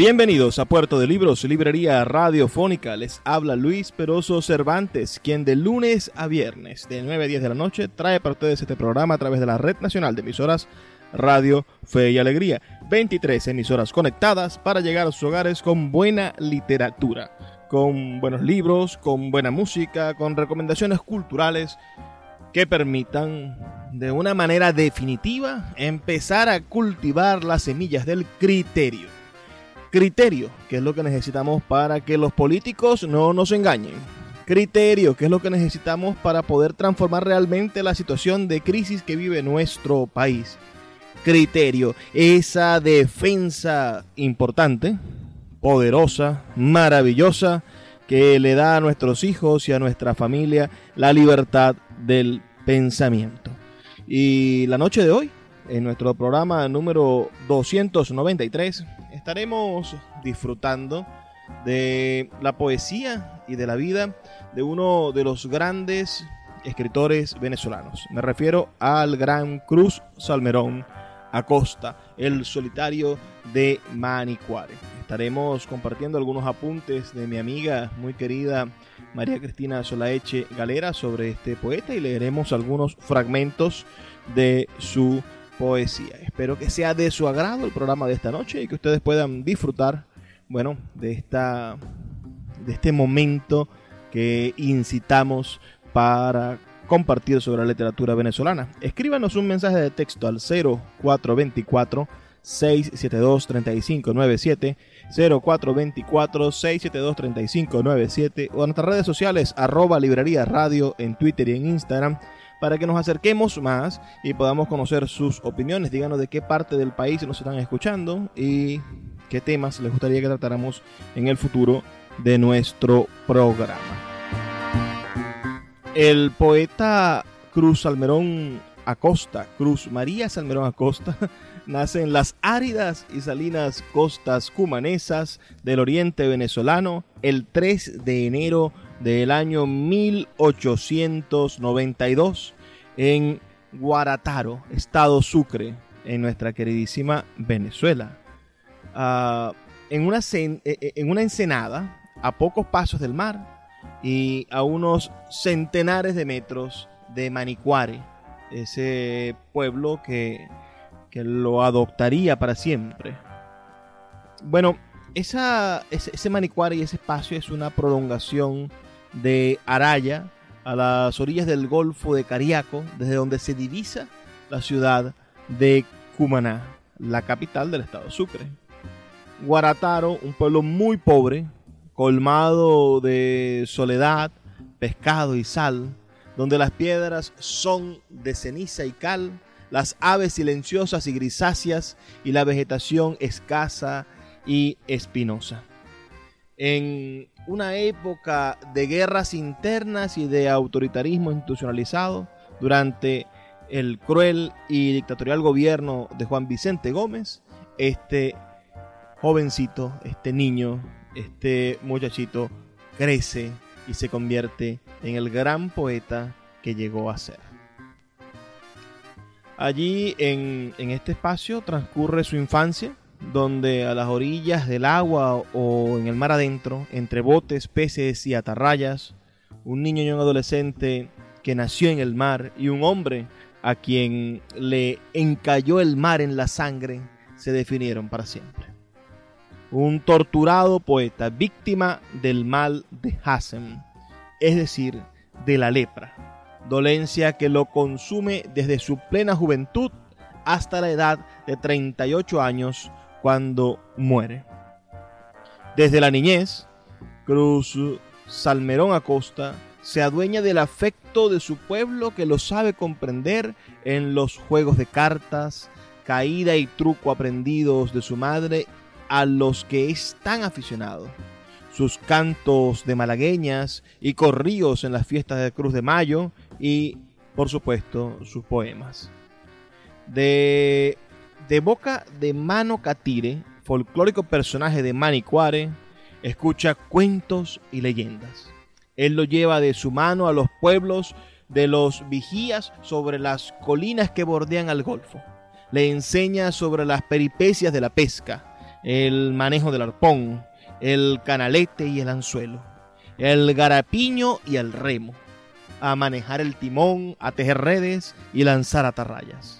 Bienvenidos a Puerto de Libros, librería radiofónica. Les habla Luis Peroso Cervantes, quien de lunes a viernes, de 9 a 10 de la noche, trae para ustedes este programa a través de la Red Nacional de Emisoras Radio Fe y Alegría. 23 emisoras conectadas para llegar a sus hogares con buena literatura, con buenos libros, con buena música, con recomendaciones culturales que permitan de una manera definitiva empezar a cultivar las semillas del criterio Criterio, que es lo que necesitamos para que los políticos no nos engañen. Criterio, que es lo que necesitamos para poder transformar realmente la situación de crisis que vive nuestro país. Criterio, esa defensa importante, poderosa, maravillosa, que le da a nuestros hijos y a nuestra familia la libertad del pensamiento. Y la noche de hoy, en nuestro programa número 293, estaremos disfrutando de la poesía y de la vida de uno de los grandes escritores venezolanos. Me refiero al gran Cruz Salmerón Acosta, el solitario de Manicuare. Estaremos compartiendo algunos apuntes de mi amiga muy querida María Cristina Solaeche Galera sobre este poeta y leeremos algunos fragmentos de su poesía. Espero que sea de su agrado el programa de esta noche y que ustedes puedan disfrutar, bueno, de esta de este momento que incitamos para compartir sobre la literatura venezolana. Escríbanos un mensaje de texto al 0424 672 3597 0424 672 3597 o en nuestras redes sociales arroba librería radio en Twitter y en Instagram para que nos acerquemos más y podamos conocer sus opiniones. Díganos de qué parte del país nos están escuchando y qué temas les gustaría que tratáramos en el futuro de nuestro programa. El poeta Cruz Salmerón Acosta, Cruz María Salmerón Acosta, nace en las áridas y salinas costas cumanesas del oriente venezolano el 3 de enero del año 1892 en Guarataro, estado Sucre, en nuestra queridísima Venezuela. Ah, en, una eh, eh, en una ensenada, a pocos pasos del mar y a unos centenares de metros de Manicuare, ese pueblo que, que lo adoptaría para siempre. Bueno, esa, ese, ese Manicuare y ese espacio es una prolongación de Araya a las orillas del Golfo de Cariaco, desde donde se divisa la ciudad de Cumaná, la capital del estado Sucre. Guarataro, un pueblo muy pobre, colmado de soledad, pescado y sal, donde las piedras son de ceniza y cal, las aves silenciosas y grisáceas y la vegetación escasa y espinosa. En una época de guerras internas y de autoritarismo institucionalizado durante el cruel y dictatorial gobierno de Juan Vicente Gómez, este jovencito, este niño, este muchachito crece y se convierte en el gran poeta que llegó a ser. Allí en, en este espacio transcurre su infancia, donde a las orillas del agua o en el mar adentro, entre botes, peces y atarrayas, un niño y un adolescente que nació en el mar y un hombre a quien le encalló el mar en la sangre, se definieron para siempre. un torturado poeta, víctima del mal de Hassem, es decir, de la lepra, dolencia que lo consume desde su plena juventud hasta la edad de 38 años cuando muere. Desde la niñez, Cruz Salmerón Acosta se adueña del afecto de su pueblo que lo sabe comprender en los juegos de cartas, caída y truco aprendidos de su madre a los que es tan aficionado. Sus cantos de malagueñas y corríos en las fiestas de Cruz de Mayo y, por supuesto, sus poemas. De, de boca de Mano Catire, folclórico personaje de Manicuare, escucha cuentos y leyendas. Él lo lleva de su mano a los pueblos de los vigías sobre las colinas que bordean al Golfo. Le enseña sobre las peripecias de la pesca, el manejo del arpón, el canalete y el anzuelo, el garapiño y el remo, a manejar el timón, a tejer redes y lanzar atarrayas.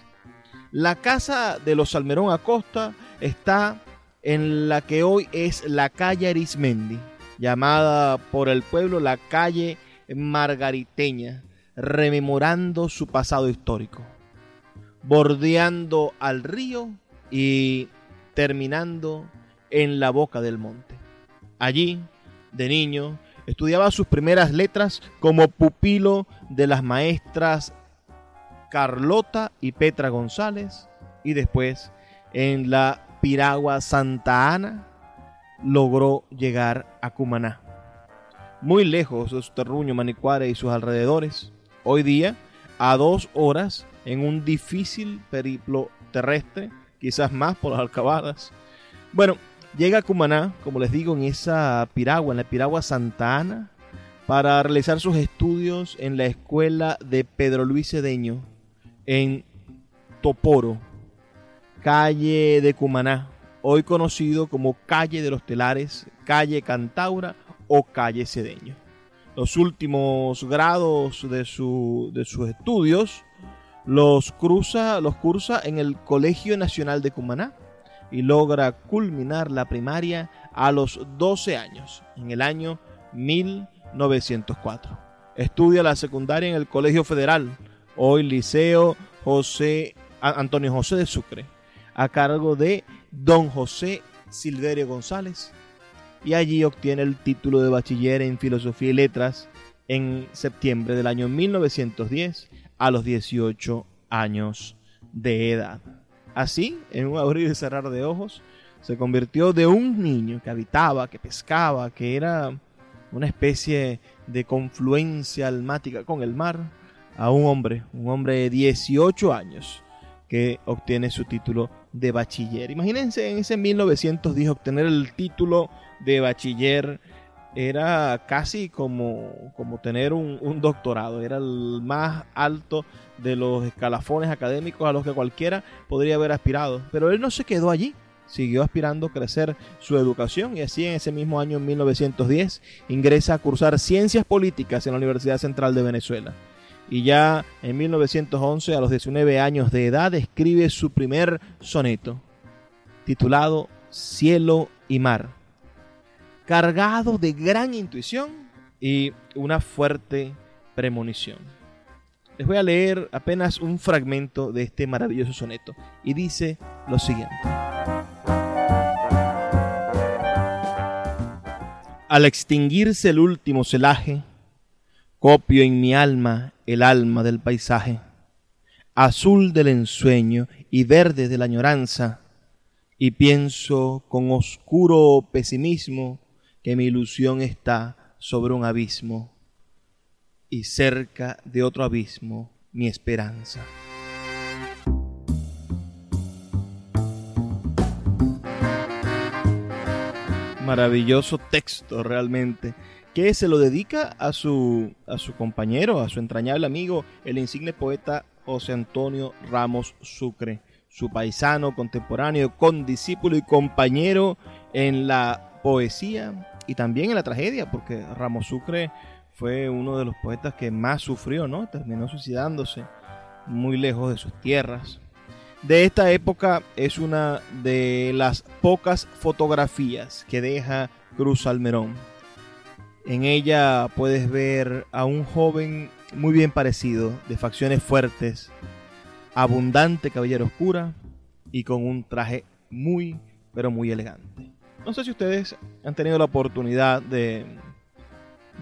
La casa de los Salmerón Acosta está en la que hoy es la calle Arismendi, llamada por el pueblo la calle Margariteña, rememorando su pasado histórico, bordeando al río y terminando en la boca del monte. Allí, de niño, estudiaba sus primeras letras como pupilo de las maestras Carlota y Petra González y después en la Piragua Santa Ana logró llegar a Cumaná. Muy lejos de su terruño Manicuare y sus alrededores, hoy día a dos horas en un difícil periplo terrestre, quizás más por las alcabadas. Bueno, llega a Cumaná, como les digo, en esa piragua, en la piragua Santa Ana, para realizar sus estudios en la escuela de Pedro Luis Cedeño en Toporo, calle de Cumaná, hoy conocido como calle de los Telares, calle Cantaura o calle Cedeño. Los últimos grados de, su, de sus estudios los, cruza, los cursa en el Colegio Nacional de Cumaná y logra culminar la primaria a los 12 años, en el año 1904. Estudia la secundaria en el Colegio Federal, hoy Liceo José Antonio José de Sucre, a cargo de don José Silverio González, y allí obtiene el título de bachiller en Filosofía y Letras en septiembre del año 1910 a los 18 años de edad. Así, en un abrir y cerrar de ojos, se convirtió de un niño que habitaba, que pescaba, que era una especie de confluencia almática con el mar, a un hombre, un hombre de 18 años, que obtiene su título de bachiller. Imagínense en ese 1910 obtener el título de bachiller era casi como, como tener un, un, doctorado, era el más alto de los escalafones académicos a los que cualquiera podría haber aspirado. Pero él no se quedó allí, siguió aspirando a crecer su educación y así en ese mismo año, en 1910, ingresa a cursar ciencias políticas en la Universidad Central de Venezuela y ya en 1911, a los 19 años de edad, escribe su primer soneto, titulado Cielo y Mar, cargado de gran intuición y una fuerte premonición. Les voy a leer apenas un fragmento de este maravilloso soneto y dice lo siguiente. Al extinguirse el último celaje, Copio en mi alma el alma del paisaje, azul del ensueño y verde de la añoranza, y pienso con oscuro pesimismo que mi ilusión está sobre un abismo y cerca de otro abismo mi esperanza. Maravilloso texto realmente que se lo dedica a su, a su compañero, a su entrañable amigo, el insigne poeta José Antonio Ramos Sucre, su paisano contemporáneo, condiscípulo y compañero en la poesía y también en la tragedia, porque Ramos Sucre fue uno de los poetas que más sufrió, ¿no? Terminó suicidándose muy lejos de sus tierras. de esta época es una de las pocas fotografías que deja Cruz Salmerón. En ella puedes ver a un joven muy bien parecido, de facciones fuertes, abundante cabellera oscura y con un traje muy, pero muy elegante. No sé si ustedes han tenido la oportunidad de,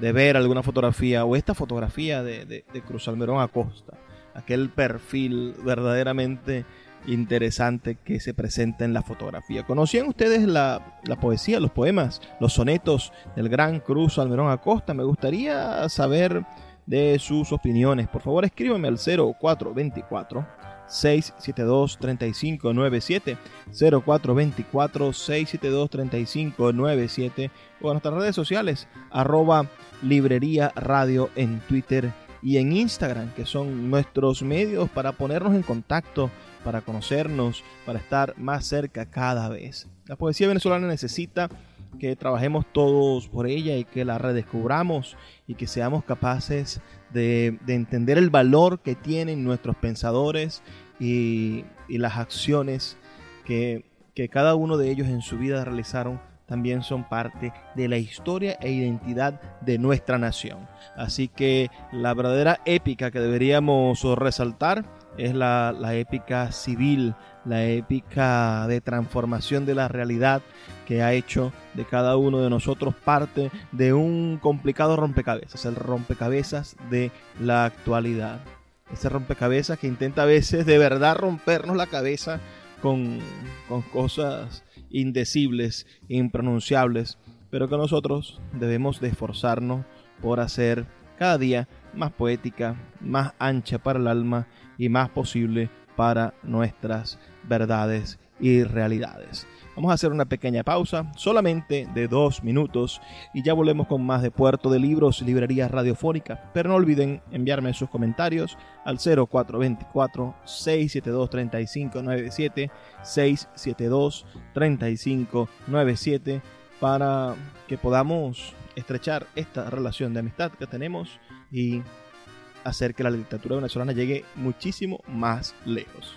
de ver alguna fotografía o esta fotografía de, de, Cruz Almerón Acosta, aquel perfil verdaderamente interesante que se presenta en la fotografía. ¿Conocían ustedes la, la, poesía, los poemas, los sonetos del gran Cruz Almerón Acosta? Me gustaría saber de sus opiniones. Por favor, escríbeme al 0424 672 3597 0424 672 3597 o en nuestras redes sociales arroba librería radio en Twitter y en Instagram que son nuestros medios para ponernos en contacto para conocernos para estar más cerca cada vez. La poesía venezolana necesita que trabajemos todos por ella y que la redescubramos y que seamos capaces de, entender el valor que tienen nuestros pensadores y, las acciones que, que cada uno de ellos en su vida realizaron también son parte de la historia e identidad de nuestra nación. Así que la verdadera épica que deberíamos resaltar es la, épica civil, la épica de transformación de la realidad que ha hecho de cada uno de nosotros parte de un complicado rompecabezas, el rompecabezas de la actualidad. Ese rompecabezas que intenta a veces de verdad rompernos la cabeza con, con cosas indecibles, impronunciables, pero que nosotros debemos de esforzarnos por hacer cada día más poética, más ancha para el alma y más posible para nuestras verdades y realidades. Vamos a hacer una pequeña pausa, solamente de dos minutos, y ya volvemos con más de Puerto de Libros, Librería Radiofónica. Pero no olviden enviarme sus comentarios al 0424-672-3597, 672-3597, para que podamos estrechar esta relación de amistad que tenemos y hacer que la literatura venezolana llegue muchísimo más lejos.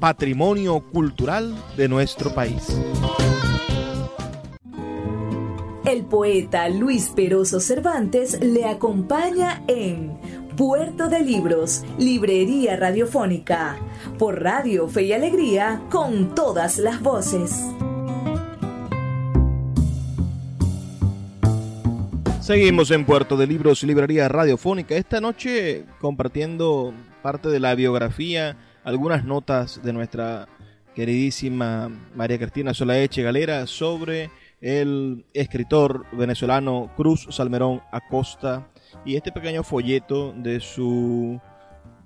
patrimonio cultural de nuestro país. El poeta Luis Peroso Cervantes le acompaña en Puerto de Libros, Librería Radiofónica, por Radio Fe y Alegría, con todas las voces. Seguimos en Puerto de Libros, Librería Radiofónica, esta noche compartiendo parte de la biografía algunas notas de nuestra queridísima María Cristina Solaeche Galera sobre el escritor venezolano Cruz Salmerón Acosta y este pequeño folleto de su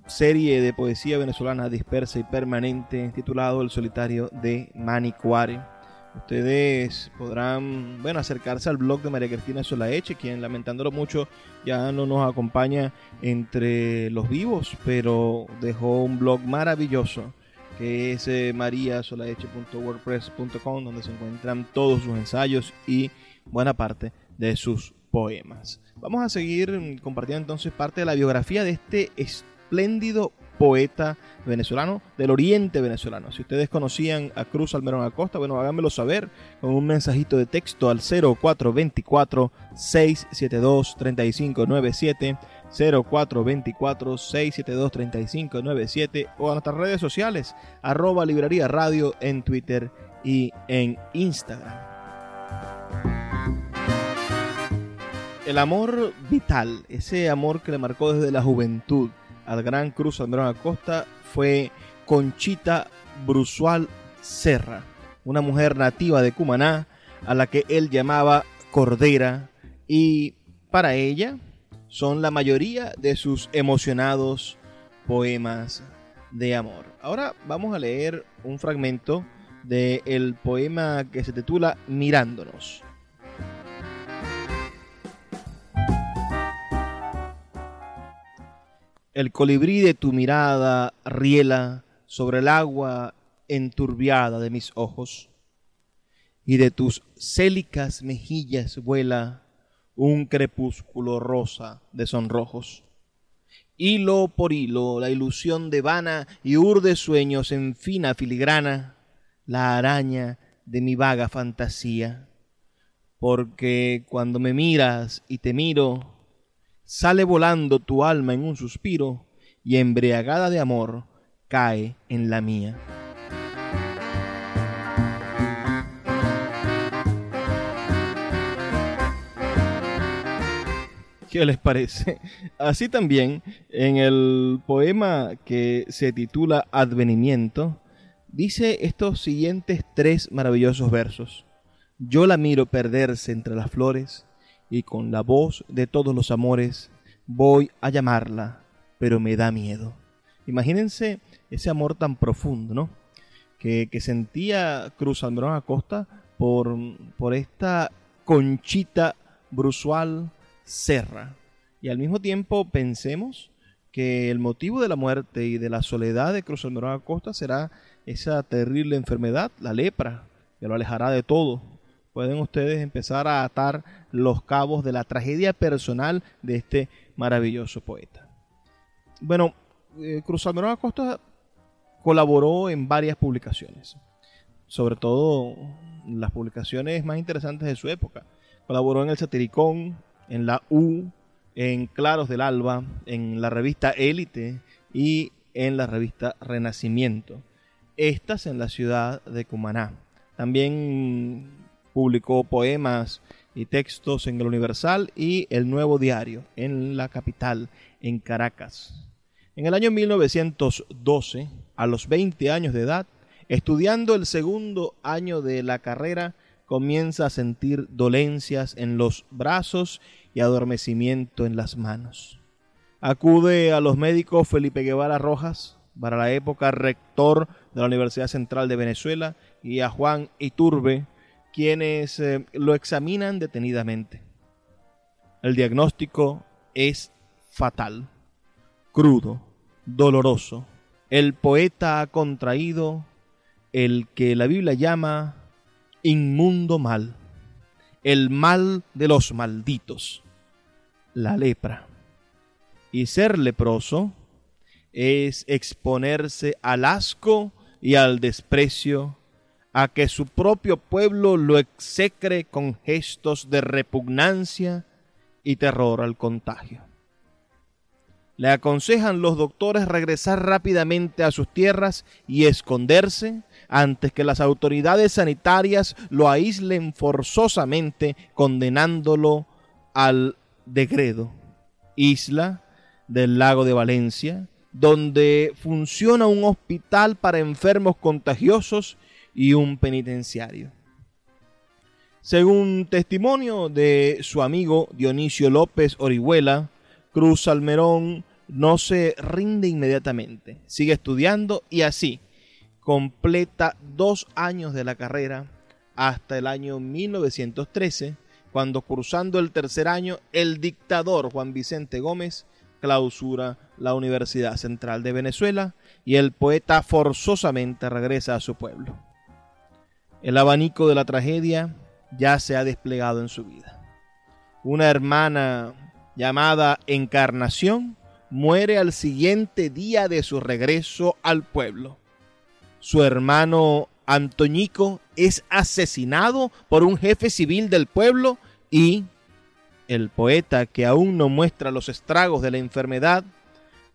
serie de poesía venezolana dispersa y permanente titulado El solitario de Manicuare. Ustedes podrán, bueno, acercarse al blog de María Cristina Solaeche, quien lamentándolo mucho ya no nos acompaña entre los vivos, pero dejó un blog maravilloso que es eh, mariasolaeche.wordpress.com donde se encuentran todos sus ensayos y buena parte de sus poemas. Vamos a seguir compartiendo entonces parte de la biografía de este espléndido poeta venezolano del oriente venezolano. Si ustedes conocían a Cruz Almerón Acosta, bueno, háganmelo saber con un mensajito de texto al 0424 672 3597 0424-672-3597 o a nuestras redes sociales, arroba librería radio en Twitter y en Instagram. El amor vital, ese amor que le marcó desde la juventud al gran Cruz Almerón Acosta fue Conchita Brusual Serra, una mujer nativa de Cumaná a la que él llamaba Cordera y para ella son la mayoría de sus emocionados poemas de amor. Ahora vamos a leer un fragmento del poema que se titula Mirándonos. El colibrí de tu mirada riela sobre el agua enturbiada de mis ojos, y de tus célicas mejillas vuela un crepúsculo rosa de sonrojos. Hilo por hilo, la ilusión devana y urde sueños en fina filigrana, la araña de mi vaga fantasía. Porque cuando me miras y te miro, sale volando tu alma en un suspiro y embriagada de amor cae en la mía. ¿Qué les parece? Así también, en el poema que se titula Advenimiento, dice estos siguientes tres maravillosos versos. Yo la miro perderse entre las flores y con la voz de todos los amores voy a llamarla, pero me da miedo. Imagínense ese amor tan profundo, ¿no? Que, sentía Cruz Almerón Acosta por, por esta conchita brusual Serra. Y al mismo tiempo pensemos que el motivo de la muerte y de la soledad de Cruz Almerón Acosta será esa terrible enfermedad, la lepra, que lo alejará de todo. Pueden ustedes empezar a atar los cabos de la tragedia personal de este maravilloso poeta. Bueno, eh, Cruz Almerón Acosta colaboró en varias publicaciones, sobre todo las publicaciones más interesantes de su época. Colaboró en el Satiricón, en la U, en Claros del Alba, en la revista Élite y en la revista Renacimiento. Estas en la ciudad de Cumaná. También publicó poemas y textos en el Universal y el Nuevo Diario en la capital, en Caracas. En el año 1912, a los 20 años de edad, estudiando el segundo año de la carrera, comienza a sentir dolencias en los brazos y adormecimiento en las manos. Acude a los médicos Felipe Guevara Rojas, para la época rector de la Universidad Central de Venezuela, y a Juan Iturbe, quienes eh, lo examinan detenidamente. El diagnóstico es fatal, crudo, doloroso. El poeta ha contraído el que la Biblia llama inmundo mal, el mal de los malditos, la lepra. Y ser leproso es exponerse al asco y al desprecio, a que su propio pueblo lo execre con gestos de repugnancia y terror al contagio. Le aconsejan los doctores regresar rápidamente a sus tierras y esconderse antes que las autoridades sanitarias lo aíslen forzosamente, condenándolo al degredo. Isla del lago de Valencia, donde funciona un hospital para enfermos contagiosos y un penitenciario. Según testimonio de su amigo Dionisio López Orihuela, Cruz Salmerón no se rinde inmediatamente, sigue estudiando y así, completa dos años de la carrera hasta el año 1913, cuando cursando el tercer año, el dictador Juan Vicente Gómez clausura la Universidad Central de Venezuela y el poeta forzosamente regresa a su pueblo. El abanico de la tragedia ya se ha desplegado en su vida. Una hermana llamada Encarnación muere al siguiente día de su regreso al pueblo su hermano Antoñico es asesinado por un jefe civil del pueblo y el poeta que aún no muestra los estragos de la enfermedad,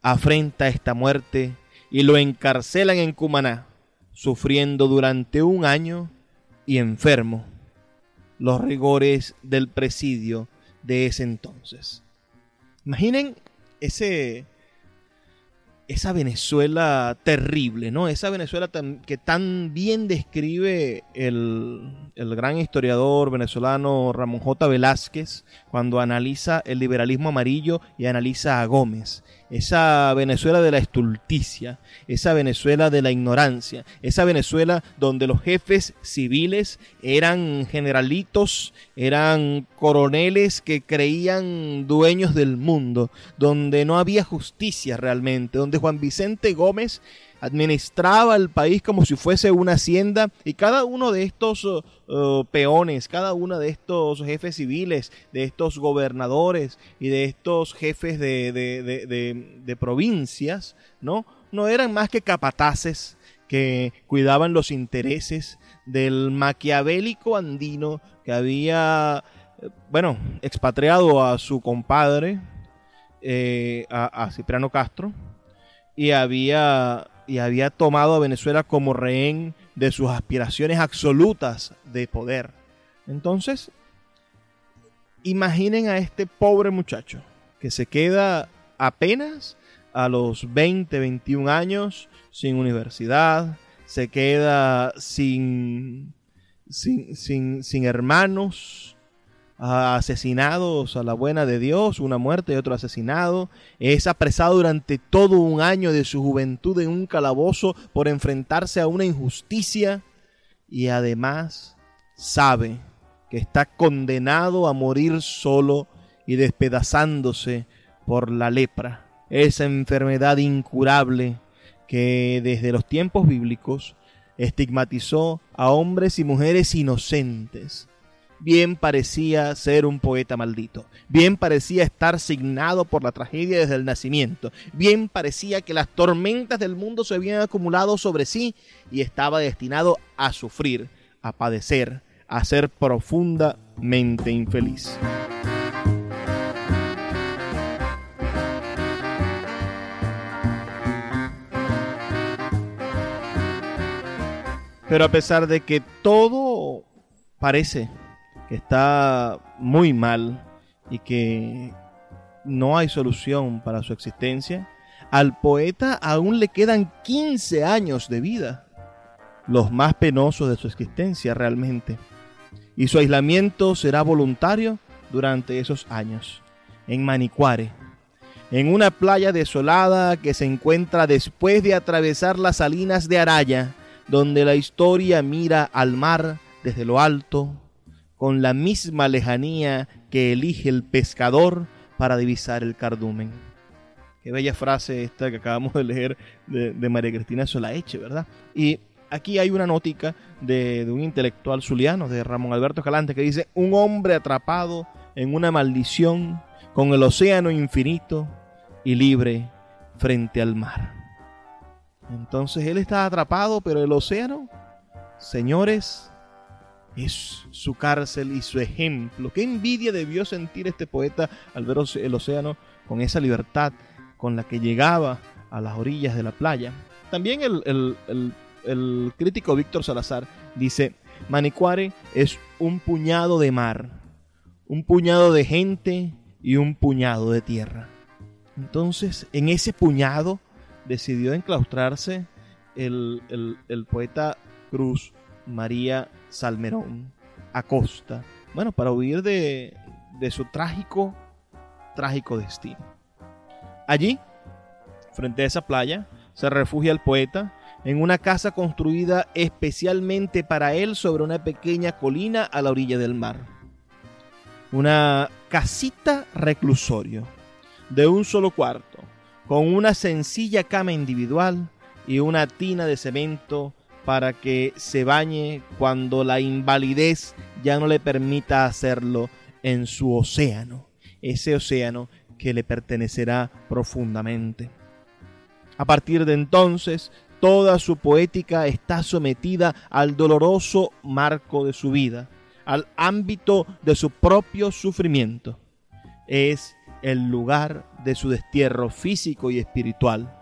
afrenta esta muerte y lo encarcelan en Cumaná, sufriendo durante un año y enfermo los rigores del presidio de ese entonces. Imaginen ese, esa Venezuela terrible, ¿no? Esa Venezuela que tan bien describe el, el, gran historiador venezolano Ramón J. Velázquez cuando analiza el liberalismo amarillo y analiza a Gómez esa Venezuela de la estulticia, esa Venezuela de la ignorancia, esa Venezuela donde los jefes civiles eran generalitos, eran coroneles que creían dueños del mundo, donde no había justicia realmente, donde Juan Vicente Gómez administraba el país como si fuese una hacienda y cada uno de estos uh, uh, peones, cada uno de estos jefes civiles, de estos gobernadores y de estos jefes de, de, provincias, ¿no? No eran más que capataces que cuidaban los intereses del maquiavélico andino que había, eh, bueno, expatriado a su compadre, eh, a Cipriano Castro, y había y había tomado a Venezuela como rehén de sus aspiraciones absolutas de poder. Entonces, imaginen a este pobre muchacho que se queda apenas a los 20, 21 años sin universidad, se queda sin, sin, sin, sin hermanos, asesinados a la buena de Dios, una muerte y otro asesinado. Es apresado durante todo un año de su juventud en un calabozo por enfrentarse a una injusticia y además sabe que está condenado a morir solo y despedazándose por la lepra, esa enfermedad incurable que desde los tiempos bíblicos estigmatizó a hombres y mujeres inocentes bien parecía ser un poeta maldito, bien parecía estar signado por la tragedia desde el nacimiento, bien parecía que las tormentas del mundo se habían acumulado sobre sí y estaba destinado a sufrir, a padecer, a ser profundamente infeliz. Pero a pesar de que todo parece que está muy mal y que no hay solución para su existencia, al poeta aún le quedan 15 años de vida, los más penosos de su existencia realmente. Y su aislamiento será voluntario durante esos años, en Manicuare, en una playa desolada que se encuentra después de atravesar las salinas de Araya, donde la historia mira al mar desde lo alto con la misma lejanía que elige el pescador para divisar el cardumen. Qué bella frase esta que acabamos de leer de, María Cristina Solaeche, ¿verdad? Y aquí hay una nótica de, un intelectual zuliano, de Ramón Alberto Calante, que dice, un hombre atrapado en una maldición con el océano infinito y libre frente al mar. Entonces él está atrapado, pero el océano, señores, es su cárcel y su ejemplo. Qué envidia debió sentir este poeta al ver el océano con esa libertad con la que llegaba a las orillas de la playa. También el, crítico Víctor Salazar dice, Manicuare es un puñado de mar, un puñado de gente y un puñado de tierra. Entonces, en ese puñado decidió enclaustrarse el, el poeta Cruz María Salmerón Acosta, bueno, para huir de, de su trágico, trágico destino. Allí, frente a esa playa, se refugia el poeta en una casa construida especialmente para él sobre una pequeña colina a la orilla del mar. Una casita reclusorio de un solo cuarto, con una sencilla cama individual y una tina de cemento para que se bañe cuando la invalidez ya no le permita hacerlo en su océano, ese océano que le pertenecerá profundamente. A partir de entonces, toda su poética está sometida al doloroso marco de su vida, al ámbito de su propio sufrimiento. es el lugar de su destierro físico y espiritual.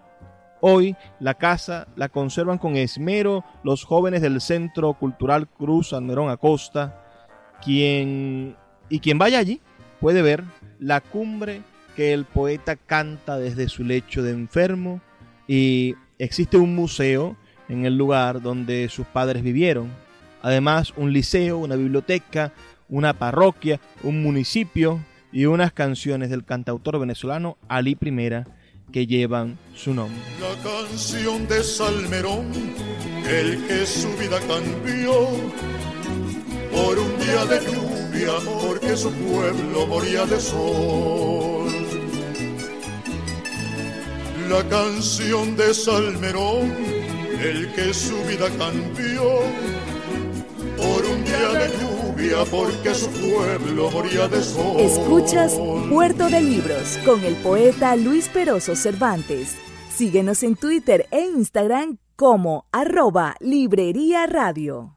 Hoy la casa la conservan con esmero los jóvenes del Centro Cultural Cruz Almerón Acosta, quien y quien vaya allí puede ver la cumbre que el poeta canta desde su lecho de enfermo y existe un museo en el lugar donde sus padres vivieron. Además, un liceo, una biblioteca, una parroquia, un municipio y unas canciones del cantautor venezolano Ali Primera que llevan su nombre. La canción de Salmerón, el que su vida cambió por un día de lluvia, porque su pueblo moría de sol. La canción de Salmerón, el que su vida cambió por un día de porque su pueblo moría de sol. Escuchas Puerto de Libros con el poeta Luis Peroso Cervantes. Síguenos en Twitter e Instagram como arroba Librería Radio.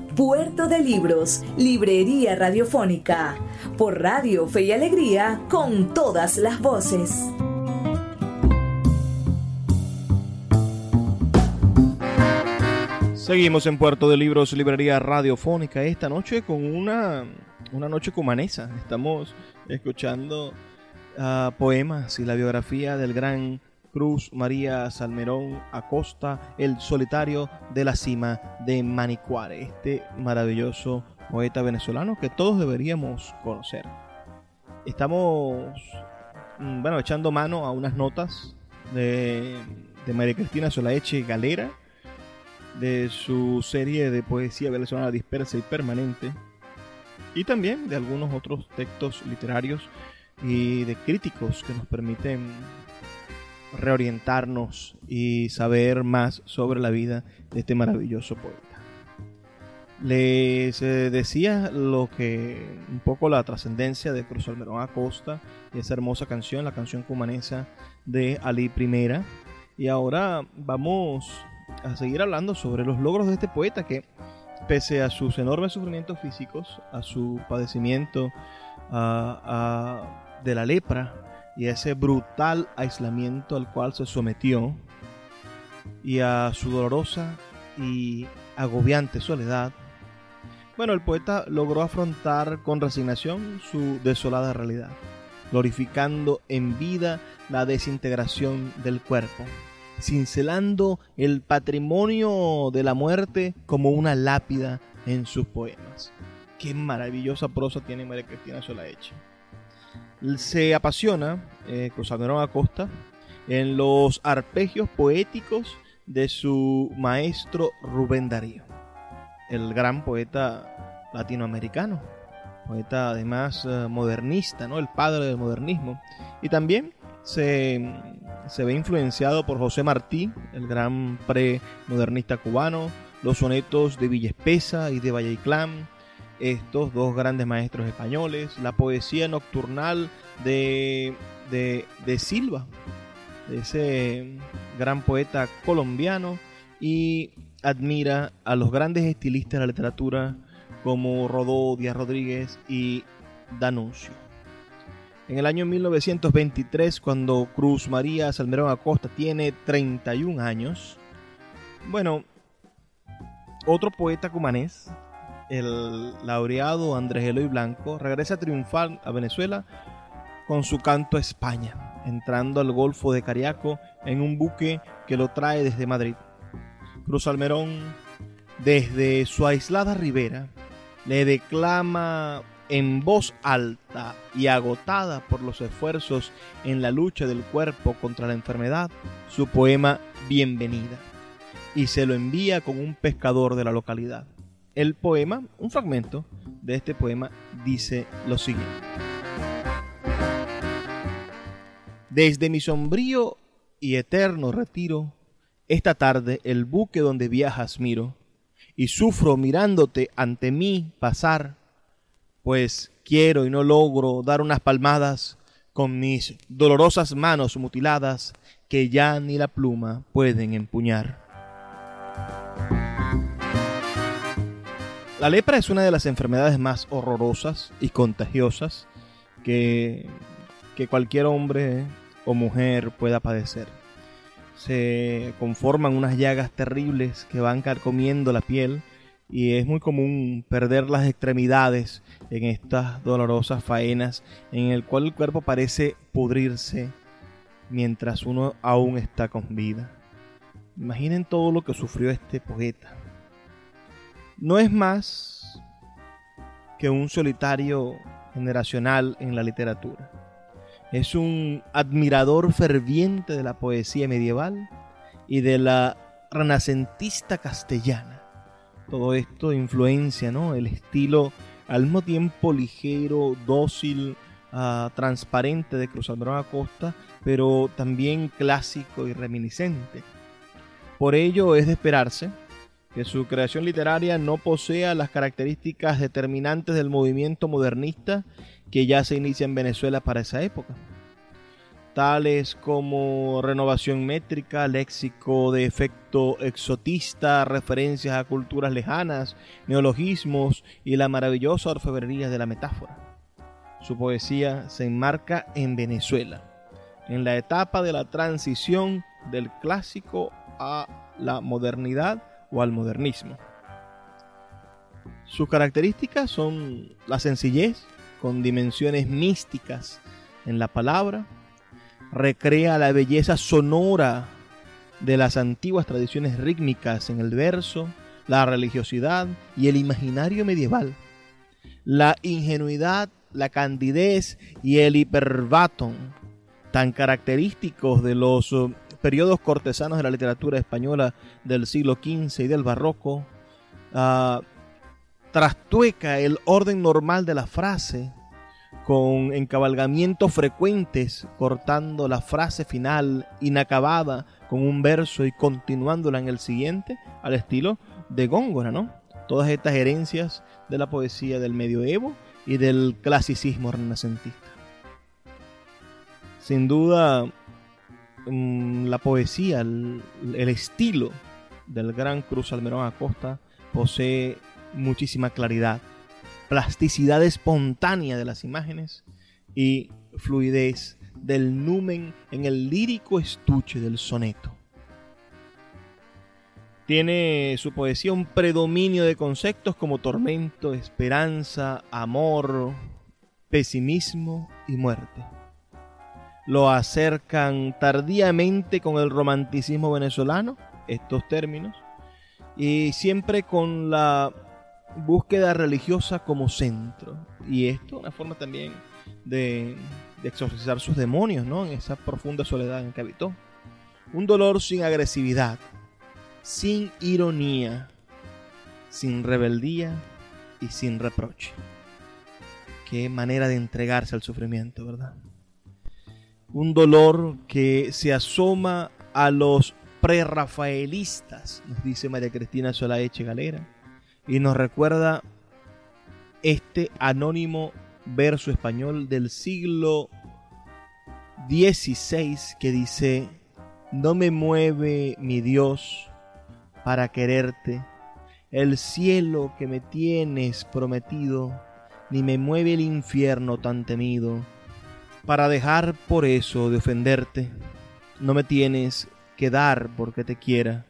Puerto de Libros, Librería Radiofónica, por Radio Fe y Alegría, con todas las voces. Seguimos en Puerto de Libros, Librería Radiofónica, esta noche con una, una noche cumanesa. Estamos escuchando uh, poemas y la biografía del gran Cruz María Salmerón Acosta, el solitario de la cima de Manicuare, este maravilloso poeta venezolano que todos deberíamos conocer. Estamos, mm, bueno, echando mano a unas notas de, de María Cristina Solaeche Galera, de su serie de poesía venezolana dispersa y permanente, y también de algunos otros textos literarios y de críticos que nos permiten reorientarnos y saber más sobre la vida de este maravilloso poeta. Les eh, decía lo que un poco la trascendencia de Cruz Almerón Acosta y esa hermosa canción, la canción cumanesa de Ali Primera. Y ahora vamos a seguir hablando sobre los logros de este poeta que pese a sus enormes sufrimientos físicos, a su padecimiento de la lepra, y a ese brutal aislamiento al cual se sometió y a su dolorosa y agobiante soledad, bueno, el poeta logró afrontar con resignación su desolada realidad, glorificando en vida la desintegración del cuerpo, cincelando el patrimonio de la muerte como una lápida en sus poemas. Qué maravillosa prosa tiene María Cristina Solaeche se apasiona eh, Acosta en los arpegios poéticos de su maestro Rubén Darío, el gran poeta latinoamericano, poeta además eh, modernista, ¿no? el padre del modernismo, y también se, se ve influenciado por José Martí, el gran pre-modernista cubano, los sonetos de Villa Espesa y de Valle Inclán, estos dos grandes maestros españoles, la poesía nocturnal de, de, Silva, de ese gran poeta colombiano, y admira a los grandes estilistas de la literatura como Rodó, Díaz Rodríguez y Danuncio. En el año 1923, cuando Cruz María Salmerón Acosta tiene 31 años, bueno, otro poeta cumanés el laureado Andrés Eloy Blanco regresa triunfal a Venezuela con su canto a España, entrando al Golfo de Cariaco en un buque que lo trae desde Madrid. Cruz Almerón desde su aislada ribera, le declama en voz alta y agotada por los esfuerzos en la lucha del cuerpo contra la enfermedad su poema Bienvenida y se lo envía con un pescador de la localidad. El poema, un fragmento de este poema, dice lo siguiente. Desde mi sombrío y eterno retiro, esta tarde el buque donde viajas miro, y sufro mirándote ante mí pasar pues quiero y no logro dar unas palmadas con mis dolorosas manos mutiladas que ya ni la pluma pueden empuñar. La lepra es una de las enfermedades más horrorosas y contagiosas que, que cualquier hombre o mujer pueda padecer. Se conforman unas llagas terribles que van carcomiendo la piel y es muy común perder las extremidades en estas dolorosas faenas en el cual el cuerpo parece pudrirse mientras uno aún está con vida. Imaginen todo lo que sufrió este poeta. No es más que un solitario generacional en la literatura. Es un admirador ferviente de la poesía medieval y de la renacentista castellana todo esto influencia, ¿no? El estilo al mismo tiempo ligero, dócil, ah, transparente de Cruz Almirón Acosta, pero también clásico y reminiscente. Por ello es de esperarse que su creación literaria no posea las características determinantes del movimiento modernista que ya se inicia en Venezuela para esa época tales como renovación métrica, léxico de efecto exotista, referencias a culturas lejanas, neologismos y la maravillosa orfebrería de la metáfora. Su poesía se enmarca en Venezuela, en la etapa de la transición del clásico a la modernidad o al modernismo. Sus características son la sencillez, con dimensiones místicas en la palabra, recrea la belleza sonora de las antiguas tradiciones rítmicas en el verso, la religiosidad y el imaginario medieval, la ingenuidad, la candidez y el hiperbatón, tan característicos de los periodos cortesanos de la literatura española del siglo XV y del barroco, uh, trastueca el orden normal de la frase, con encabalgamientos frecuentes, cortando la frase final inacabada con un verso y continuándola en el siguiente, al estilo de Góngora, ¿no? Todas estas herencias de la poesía del medioevo y del clasicismo renacentista. Sin duda, mm, la poesía, el, el estilo del gran Cruz Almerón Acosta posee muchísima claridad plasticidad espontánea de las imágenes y fluidez del numen en el lírico estuche del soneto. Tiene su poesía un predominio de conceptos como tormento, esperanza, amor, pesimismo y muerte. Lo acercan tardíamente con el romanticismo venezolano, estos términos, y siempre con la búsqueda religiosa como centro. Y esto una forma también de, exorcizar sus demonios, ¿no? En esa profunda soledad en que habitó. Un dolor sin agresividad, sin ironía, sin rebeldía y sin reproche. Qué manera de entregarse al sufrimiento, ¿verdad? Un dolor que se asoma a los prerrafaelistas, nos dice María Cristina Solaeche Galera y nos recuerda este anónimo verso español del siglo XVI que dice, no me mueve mi Dios para quererte, el cielo que me tienes prometido, ni me mueve el infierno tan temido, para dejar por eso de ofenderte, no me tienes que dar porque te quiera,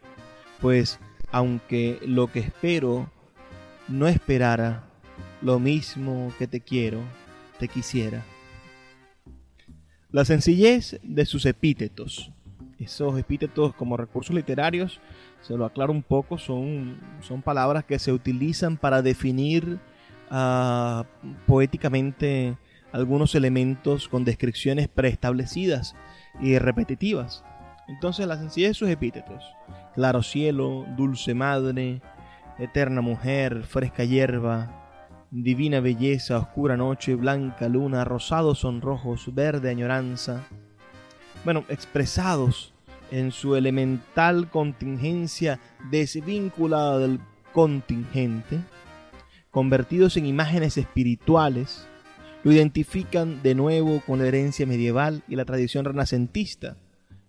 pues aunque lo que espero no esperara lo mismo que te quiero, te quisiera. La sencillez de sus epítetos Esos epítetos como recursos literarios, se lo aclaro un poco, son, son palabras que se utilizan para definir uh, poéticamente algunos elementos con descripciones preestablecidas y repetitivas. Entonces la sencillez de sus epítetos, claro cielo, dulce madre, eterna mujer, fresca hierba, divina belleza, oscura noche, blanca luna, rosados sonrojos, verde añoranza, bueno, expresados en su elemental contingencia desvinculada del contingente, convertidos en imágenes espirituales, lo identifican de nuevo con la herencia medieval y la tradición renacentista,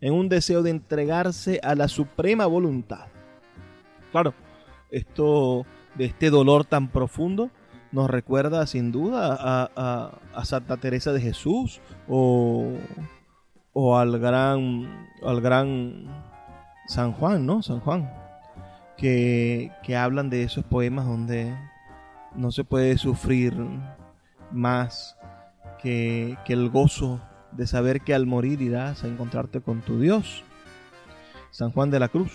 en un deseo de entregarse a la suprema voluntad. Claro, esto de este dolor tan profundo nos recuerda sin duda a, Santa Teresa de Jesús o, o al gran al gran San Juan, ¿no? San Juan, que, que hablan de esos poemas donde no se puede sufrir más que, que el gozo de saber que al morir irás a encontrarte con tu Dios. San Juan de la Cruz.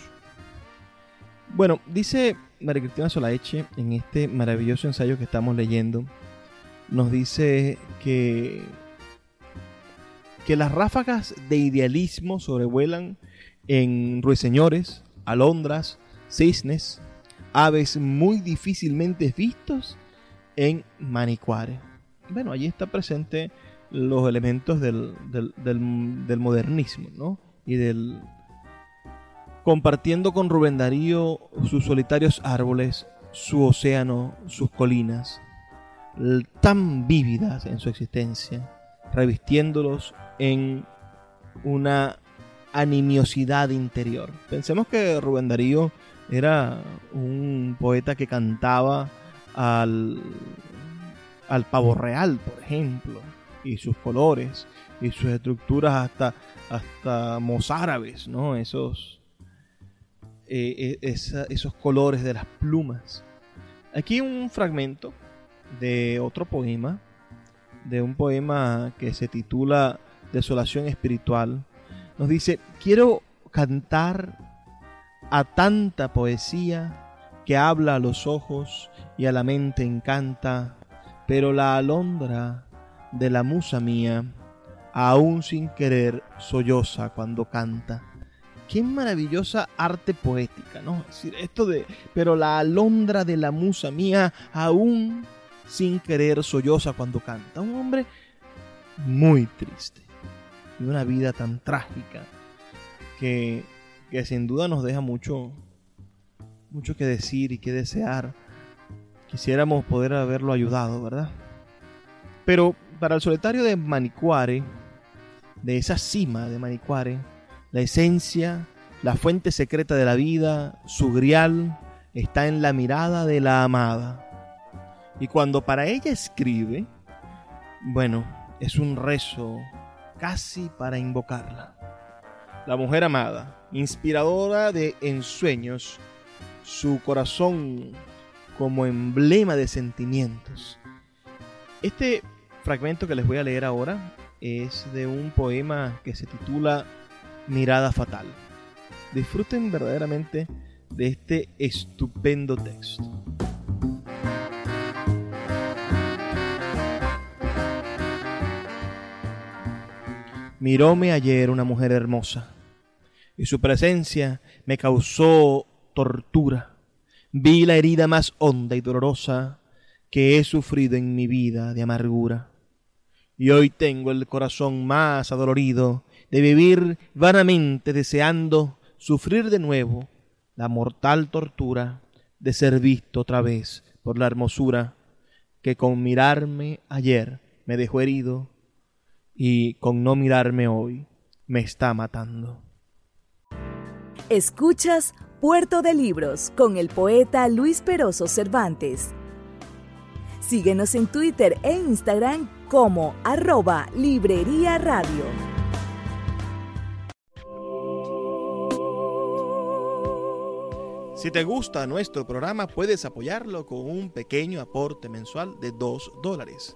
Bueno, dice María Cristina Solaeche en este maravilloso ensayo que estamos leyendo, nos dice que, que las ráfagas de idealismo sobrevuelan en ruiseñores, alondras, cisnes, aves muy difícilmente vistos en Manicuare. Bueno, allí está presente los elementos del, del, del modernismo, ¿no? Y del, compartiendo con Rubén Darío sus solitarios árboles, su océano, sus colinas, tan vívidas en su existencia, revistiéndolos en una animiosidad interior. Pensemos que Rubén Darío era un poeta que cantaba al, al pavo real, por ejemplo, y sus colores y sus estructuras hasta, hasta mozárabes, ¿no? Esos, eh, eh, esos colores de las plumas. Aquí un fragmento de otro poema, de un poema que se titula Desolación Espiritual. Nos dice, quiero cantar a tanta poesía que habla a los ojos y a la mente encanta, pero la alondra de la musa mía, aún sin querer, solloza cuando canta qué maravillosa arte poética, ¿no? Es decir, esto de, pero la alondra de la musa mía aún sin querer solloza cuando canta. Un hombre muy triste y una vida tan trágica que, que sin duda nos deja mucho, mucho que decir y que desear. Quisiéramos poder haberlo ayudado, ¿verdad? Pero para el solitario de Manicuare, de esa cima de Manicuare, la esencia, la fuente secreta de la vida, su grial, está en la mirada de la amada. Y cuando para ella escribe, bueno, es un rezo casi para invocarla. La mujer amada, inspiradora de ensueños, su corazón como emblema de sentimientos. Este fragmento que les voy a leer ahora es de un poema que se titula Mirada Fatal. Disfruten verdaderamente de este estupendo texto. Miróme ayer una mujer hermosa, y su presencia me causó tortura. Vi la herida más honda y dolorosa que he sufrido en mi vida de amargura. Y hoy tengo el corazón más adolorido de vivir vanamente deseando sufrir de nuevo la mortal tortura de ser visto otra vez por la hermosura que con mirarme ayer me dejó herido y con no mirarme hoy me está matando. Escuchas Puerto de Libros con el poeta Luis Peroso Cervantes. Síguenos en Twitter e Instagram como arroba Librería Radio. Si te gusta nuestro programa, puedes apoyarlo con un pequeño aporte mensual de 2 dólares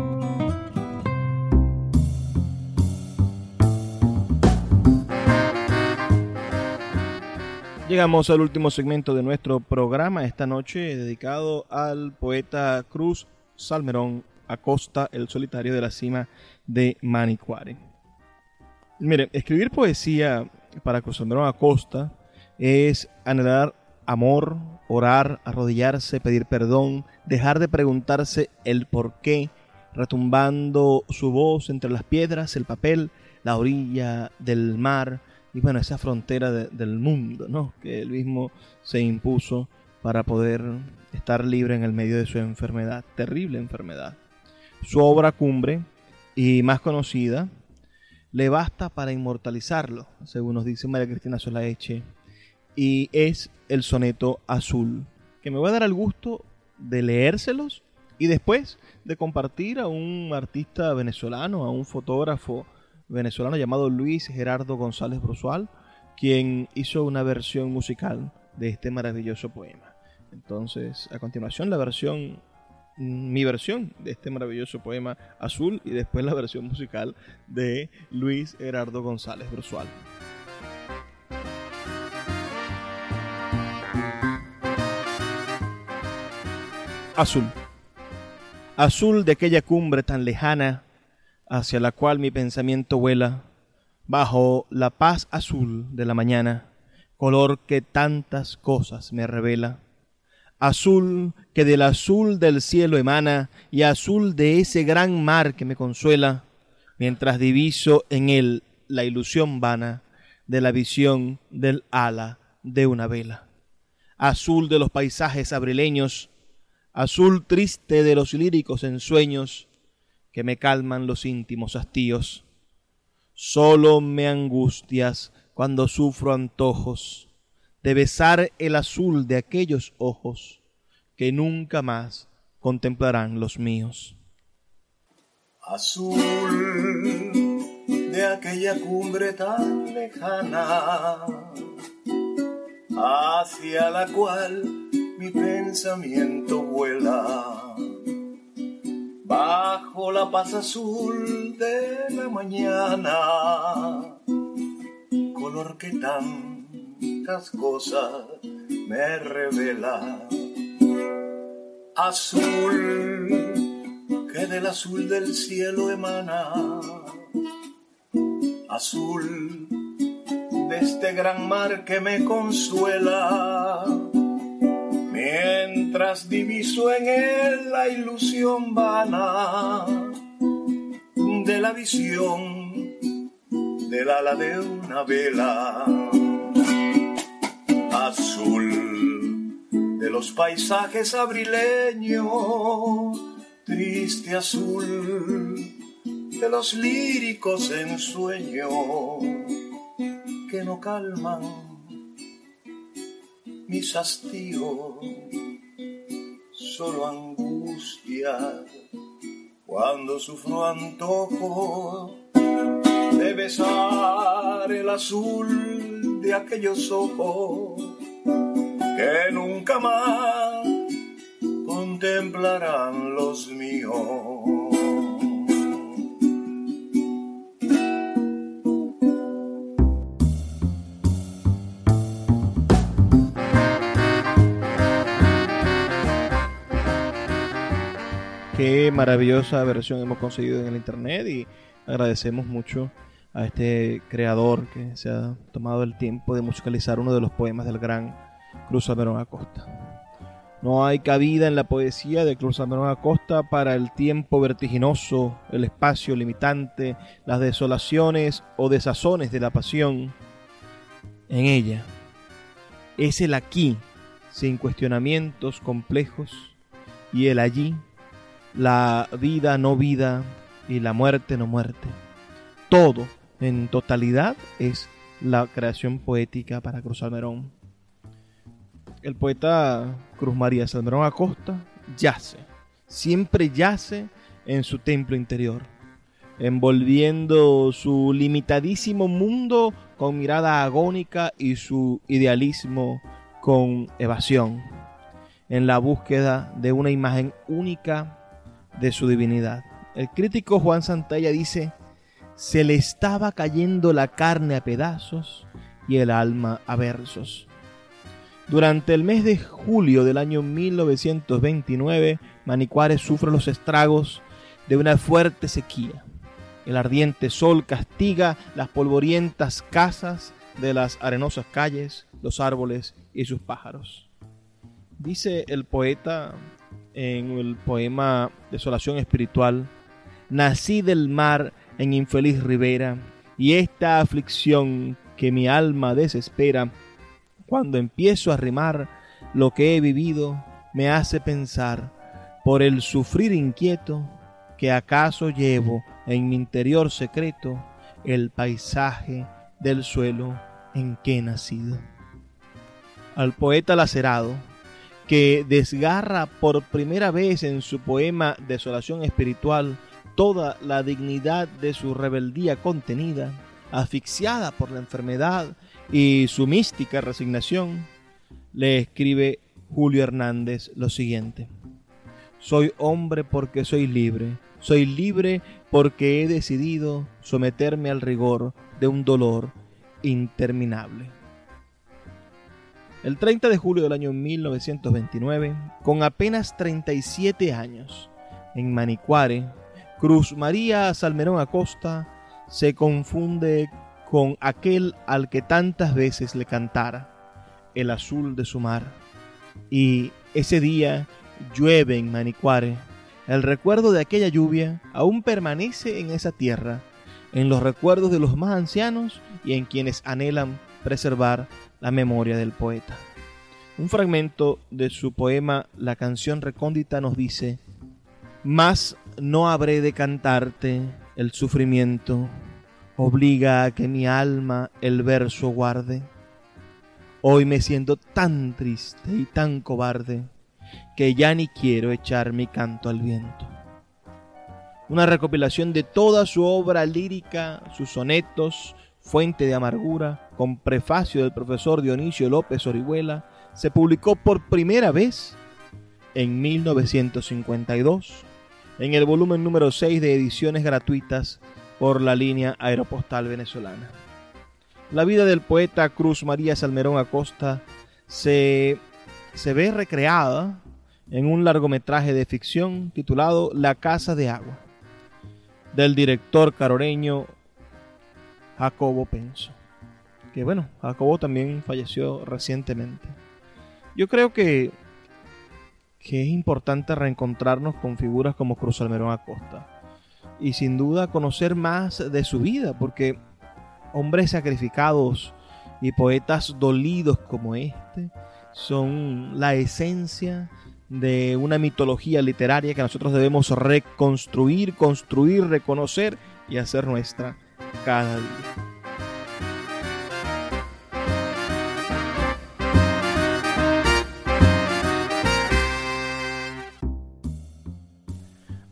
Llegamos al último segmento de nuestro programa esta noche dedicado al poeta Cruz Salmerón Acosta, el solitario de la cima de Manicuare. Mire, escribir poesía para Cruz Salmerón Acosta es anhelar amor, orar, arrodillarse, pedir perdón, dejar de preguntarse el por qué, retumbando su voz entre las piedras, el papel, la orilla del mar, y bueno, esa frontera del mundo, ¿no? Que él mismo se impuso para poder estar libre en el medio de su enfermedad, terrible enfermedad. Su obra cumbre y más conocida le basta para inmortalizarlo, según nos dice María Cristina Solaeche, y es el soneto azul, que me voy a dar el gusto de leérselos y después de compartir a un artista venezolano, a un fotógrafo venezolano llamado Luis Gerardo González Brusual, quien hizo una versión musical de este maravilloso poema. Entonces, a continuación la versión, mi versión de este maravilloso poema azul y después la versión musical de Luis Gerardo González Brusual. Azul. Azul de aquella cumbre tan lejana hacia la cual mi pensamiento vuela, bajo la paz azul de la mañana, color que tantas cosas me revela, azul que del azul del cielo emana y azul de ese gran mar que me consuela, mientras diviso en él la ilusión vana de la visión del ala de una vela, azul de los paisajes abrileños, azul triste de los líricos ensueños, que me calman los íntimos hastíos. Solo me angustias cuando sufro antojos de besar el azul de aquellos ojos que nunca más contemplarán los míos. Azul de aquella cumbre tan lejana hacia la cual mi pensamiento vuela bajo la paz azul de la mañana, color que tantas cosas me revela. Azul que del azul del cielo emana, azul de este gran mar que me consuela mientras diviso en él la ilusión vana de la visión del ala de una vela azul de los paisajes abrileños, triste azul de los líricos ensueños que no calman mis hastíos, solo angustia cuando sufro antojo de besar el azul de aquellos ojos que nunca más contemplarán los míos. Qué maravillosa versión hemos conseguido en el internet y agradecemos mucho a este creador que se ha tomado el tiempo de musicalizar uno de los poemas del gran Cruz Salmerón Acosta. No hay cabida en la poesía de Cruz Salmerón Acosta para el tiempo vertiginoso, el espacio limitante, las desolaciones o desazones de la pasión. En ella es el aquí, sin cuestionamientos complejos, y el allí, la vida no vida y la muerte no muerte. Todo en totalidad es la creación poética para Cruz Salmerón. El poeta Cruz María Salmerón Acosta yace, siempre yace en su templo interior, envolviendo su limitadísimo mundo con mirada agónica y su idealismo con evasión, en la búsqueda de una imagen única de su divinidad. El crítico Juan Santalla dice, se le estaba cayendo la carne a pedazos y el alma a versos. Durante el mes de julio del año 1929, Manicuare sufre los estragos de una fuerte sequía. El ardiente sol castiga las polvorientas casas de las arenosas calles, los árboles y sus pájaros. Dice el poeta en el poema Desolación Espiritual, nací del mar en infeliz ribera, y esta aflicción que mi alma desespera, cuando empiezo a rimar lo que he vivido, me hace pensar, por el sufrir inquieto, que acaso llevo en mi interior secreto el paisaje del suelo en que he nacido. Al poeta lacerado, que desgarra por primera vez en su poema Desolación Espiritual toda la dignidad de su rebeldía contenida, asfixiada por la enfermedad y su mística resignación, le escribe Julio Hernández lo siguiente. Soy hombre porque soy libre, soy libre porque he decidido someterme al rigor de un dolor interminable. El 30 de julio del año 1929, con apenas 37 años, en Manicuare, Cruz María Salmerón Acosta se confunde con aquel al que tantas veces le cantara, el azul de su mar. Y ese día llueve en Manicuare. El recuerdo de aquella lluvia aún permanece en esa tierra, en los recuerdos de los más ancianos y en quienes anhelan preservar la memoria del poeta. Un fragmento de su poema La canción recóndita nos dice, Más no habré de cantarte el sufrimiento, obliga a que mi alma el verso guarde. Hoy me siento tan triste y tan cobarde que ya ni quiero echar mi canto al viento. Una recopilación de toda su obra lírica, sus sonetos, Fuente de Amargura, con prefacio del profesor Dionisio López Orihuela, se publicó por primera vez en 1952 en el volumen número 6 de ediciones gratuitas por la línea aeropostal venezolana. La vida del poeta Cruz María Salmerón Acosta se, se ve recreada en un largometraje de ficción titulado La Casa de Agua, del director caroreño Jacobo Penso. Que bueno, Jacobo también falleció recientemente. Yo creo que que es importante reencontrarnos con figuras como Cruz Almerón Acosta. Y sin duda conocer más de su vida, porque hombres sacrificados y poetas dolidos como este son la esencia de una mitología literaria que nosotros debemos reconstruir, construir, reconocer y hacer nuestra cada día.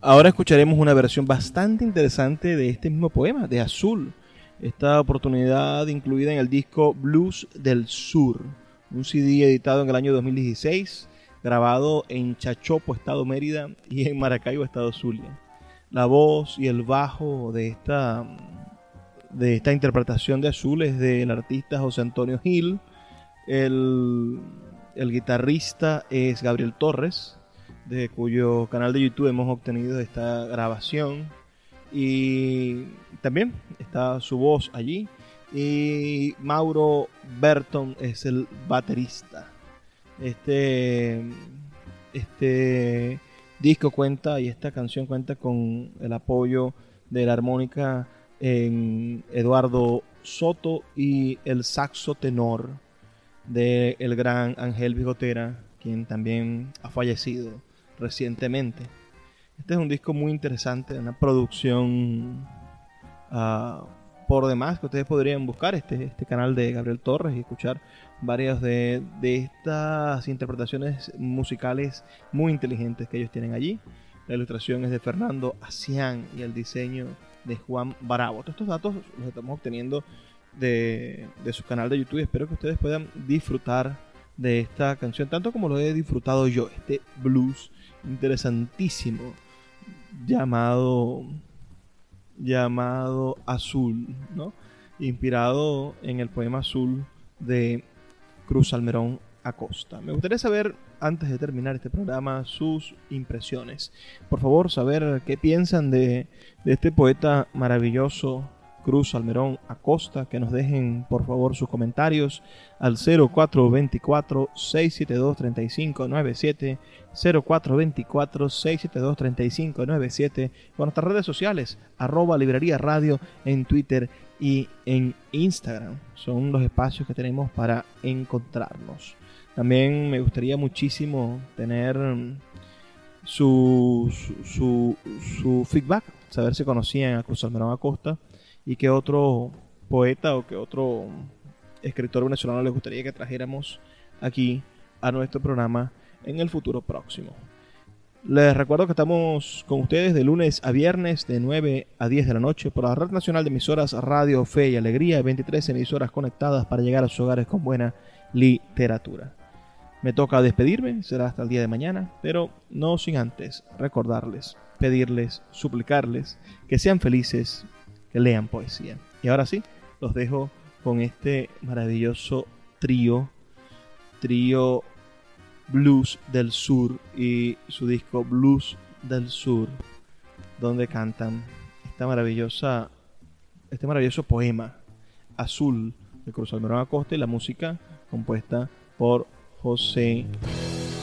Ahora escucharemos una versión bastante interesante de este mismo poema, de Azul. Esta oportunidad incluida en el disco Blues del Sur, un CD editado en el año 2016, grabado en Chachopo, Estado Mérida, y en Maracaibo, Estado Zulia. La voz y el bajo de esta, de esta interpretación de Azul es del artista José Antonio Gil. El, el guitarrista es Gabriel Torres de cuyo canal de YouTube hemos obtenido esta grabación. Y también está su voz allí. Y Mauro Berton es el baterista. Este, este disco cuenta y esta canción cuenta con el apoyo de la armónica en Eduardo Soto y el saxo tenor del el gran Ángel Bigotera, quien también ha fallecido recientemente. Este es un disco muy interesante, una producción uh, por demás que ustedes podrían buscar este, este canal de Gabriel Torres y escuchar varias de, de estas interpretaciones musicales muy inteligentes que ellos tienen allí. La ilustración es de Fernando Asián y el diseño de Juan Barabo. Todos estos datos los estamos obteniendo de, de su canal de YouTube. Espero que ustedes puedan disfrutar de esta canción tanto como lo he disfrutado yo. Este blues interesantísimo llamado llamado Azul, ¿no? Inspirado en el poema Azul de Cruz Almerón Acosta. Me gustaría saber, antes de terminar este programa, sus impresiones. Por favor, saber qué piensan de, de este poeta maravilloso Cruz Almerón Acosta, que nos dejen por favor sus comentarios al 0424-672-3597, 0424-672-3597, con nuestras redes sociales, arroba librería radio en Twitter y en Instagram. Son los espacios que tenemos para encontrarnos. También me gustaría muchísimo tener su, su, su feedback, saber si conocían a Cruz Almerón Acosta y qué otro poeta o qué otro escritor venezolano les gustaría que trajéramos aquí a nuestro programa en el futuro próximo. Les recuerdo que estamos con ustedes de lunes a viernes de 9 a 10 de la noche por la Red Nacional de Emisoras Radio Fe y Alegría, 23 emisoras conectadas para llegar a sus hogares con buena literatura. Me toca despedirme, será hasta el día de mañana, pero no sin antes recordarles, pedirles, suplicarles que sean felices, que lean poesía. Y ahora sí, los dejo con este maravilloso trío, trío Blues del Sur y su disco Blues del Sur, donde cantan esta maravillosa, este maravilloso poema azul de Cruz Almerón Acosta y la música compuesta por José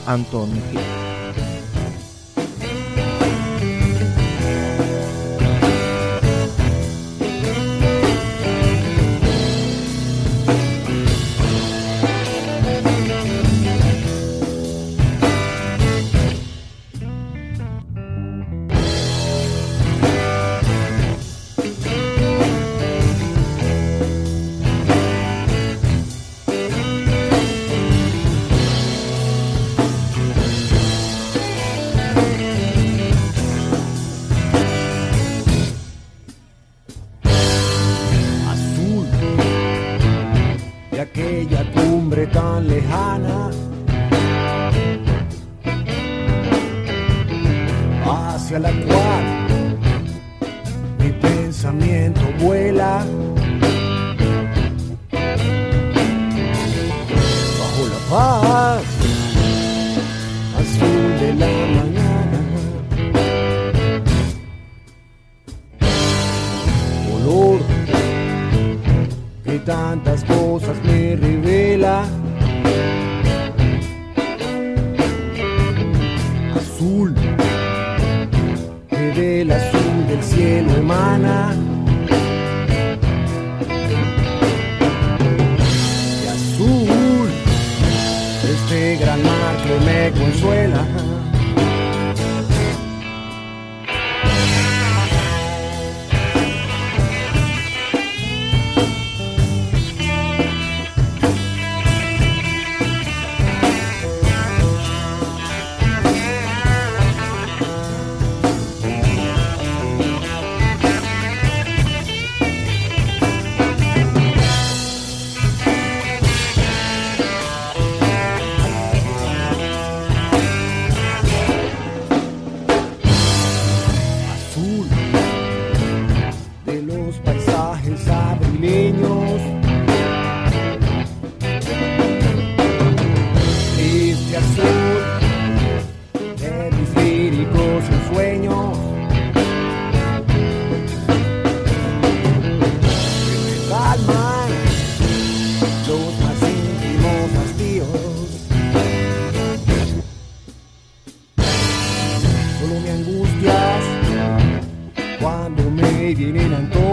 Antonio Gil. el cuando me vienen antojos.